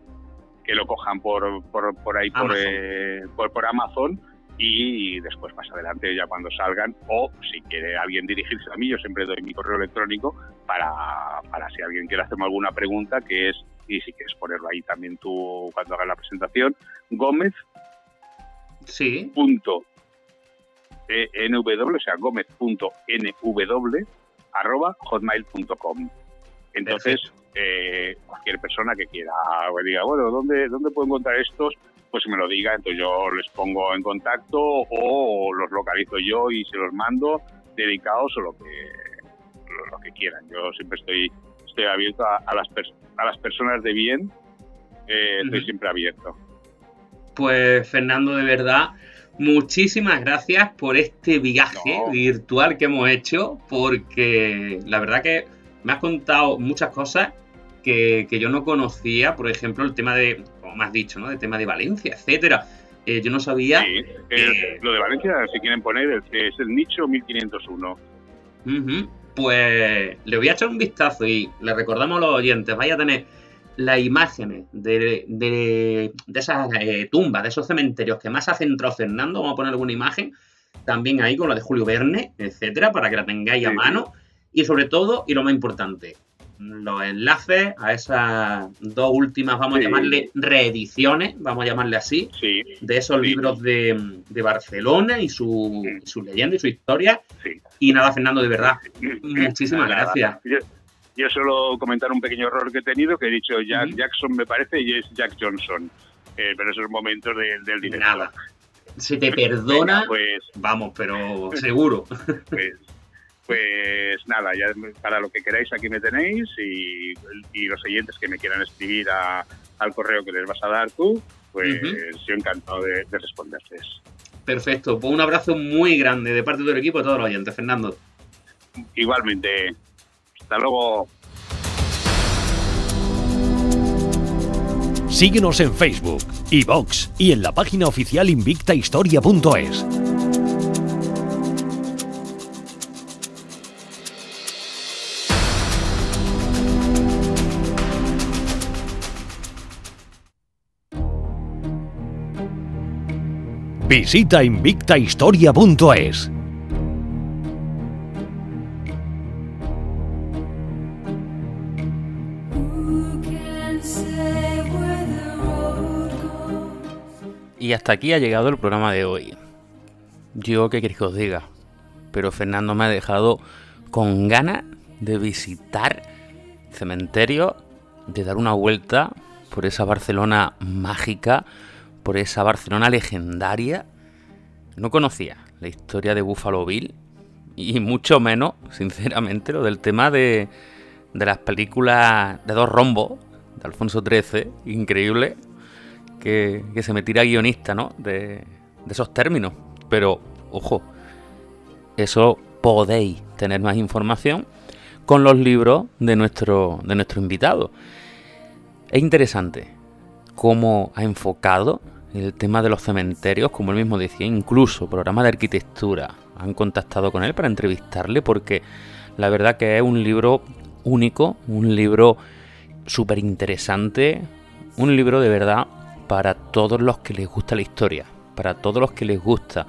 que lo cojan por, por, por ahí Por, eh, por, por, Amazon y después más adelante ya cuando salgan o si quiere alguien dirigirse a mí yo siempre doy mi correo electrónico para, para si alguien quiere hacerme alguna pregunta que es y si quieres ponerlo ahí también tú cuando hagas la presentación Gómez sí punto nw, o sea, gómez.nw, arroba hotmail.com. Entonces, eh, cualquier persona que quiera o diga, bueno, ¿dónde, ¿dónde puedo encontrar estos? Pues me lo diga, entonces yo les pongo en contacto o los localizo yo y se los mando dedicados o lo que, lo, que quieran. Yo siempre estoy, estoy abierto a, las, a las personas de bien, eh, estoy siempre abierto. Pues Fernando, de verdad, muchísimas gracias por este viaje virtual que hemos hecho, porque la verdad que me has contado muchas cosas que, yo no conocía, por ejemplo, el tema de, como has dicho, ¿no? El tema de Valencia, etcétera. Eh, yo no sabía. Sí, lo de Valencia, si quieren poner, es el nicho 1501. Pues le voy a echar un vistazo y le recordamos a los oyentes, vaya a tener las imágenes de, de, esas eh, tumbas, de esos cementerios que más ha centrado Fernando, vamos a poner alguna imagen también ahí con la de Julio Verne, etcétera, para que la tengáis a mano. Y sobre todo, y lo más importante, los enlaces a esas dos últimas, vamos a llamarle reediciones, vamos a llamarle así, de esos libros de, Barcelona y su, su, leyenda y su historia. Y nada, Fernando, de verdad, muchísimas gracias. Yo solo comentar un pequeño error que he tenido, que he dicho Jack Jackson me parece y es Jack Johnson. Eh, pero esos momentos del director. Nada. Se te perdona, pues, vamos, pero seguro. Pues, Pues nada, ya para lo que queráis aquí me tenéis y, los oyentes que me quieran escribir al correo que les vas a dar tú, pues yo encantado de, de responderles. Perfecto, pues un abrazo muy grande de parte del equipo y de todos los oyentes, Fernando. Igualmente. Hasta luego. Síguenos en Facebook, iVox y en la página oficial invictahistoria.es. Visita invictahistoria.es. Y hasta aquí ha llegado el programa de hoy. Yo qué queréis que os diga, pero Fernando me ha dejado con ganas de visitar cementerio, de dar una vuelta por esa Barcelona mágica por esa Barcelona legendaria. No conocía la historia de Buffalo Bill y mucho menos, sinceramente, lo del tema de, de las películas de dos rombos de Alfonso XIII, increíble, que, se me tira guionista, ¿no? De, de esos términos. Pero, ojo, eso podéis tener más información con los libros de nuestro, de nuestro invitado. Es interesante cómo ha enfocado el tema de los cementerios, como él mismo decía, incluso programas de arquitectura han contactado con él para entrevistarle porque la verdad que es un libro único, un libro súper interesante, un libro de verdad para todos los que les gusta la historia, para todos los que les gusta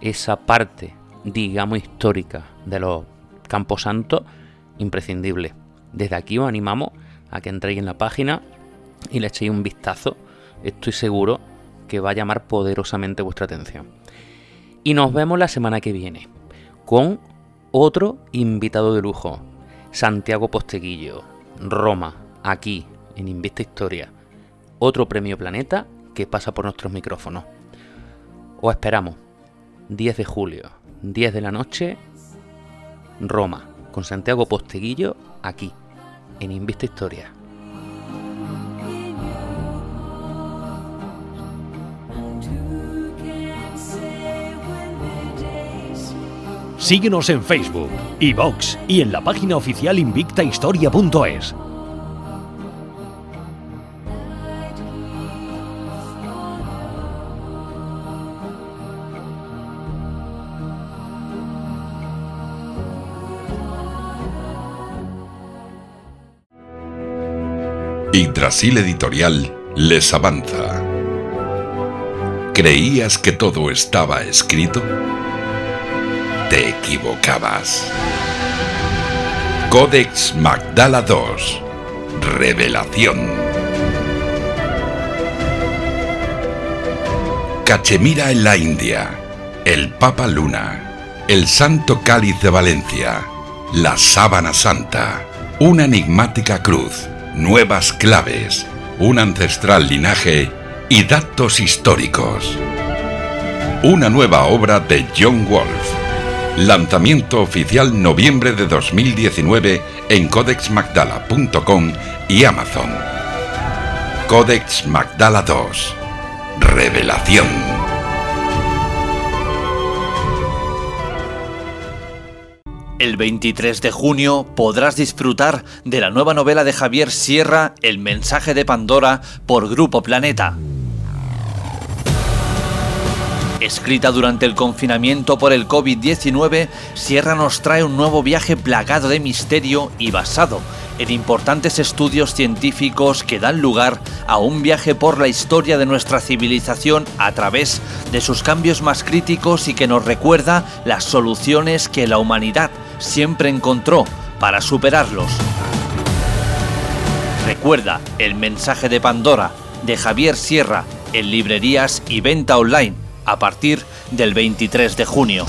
esa parte, digamos, histórica de los Campos Santos, imprescindible. Desde aquí os animamos a que entréis en la página y le echéis un vistazo. Estoy seguro que va a llamar poderosamente vuestra atención. Y nos vemos la semana que viene con otro invitado de lujo, Santiago Posteguillo, Roma, aquí en Invista Historia. Otro premio Planeta que pasa por nuestros micrófonos. Os esperamos. 10 de julio, 10 de la noche, Roma, con Santiago Posteguillo, aquí, en Invista Historia. Síguenos en Facebook, iVox y en la página oficial invictahistoria.es. Yggdrasil Editorial les avanza. ¿Creías que todo estaba escrito? Te equivocabas. Codex Magdala II. Revelación. Cachemira en la India. El Papa Luna. El Santo Cáliz de Valencia. La Sábana Santa. Una enigmática cruz. Nuevas claves. Un ancestral linaje y datos históricos. Una nueva obra de John Wolfe Lanzamiento oficial noviembre de 2019 en codexmagdala.com y Amazon. Codex Magdala 2. Revelación. El 23 de junio podrás disfrutar de la nueva novela de Javier Sierra, El mensaje de Pandora, por Grupo Planeta. Escrita durante el confinamiento por el COVID-19, Sierra nos trae un nuevo viaje plagado de misterio y basado en importantes estudios científicos que dan lugar a un viaje por la historia de nuestra civilización a través de sus cambios más críticos y que nos recuerda las soluciones que la humanidad siempre encontró para superarlos. Recuerda el mensaje de Pandora de Javier Sierra en librerías y venta online a partir del 23 de junio.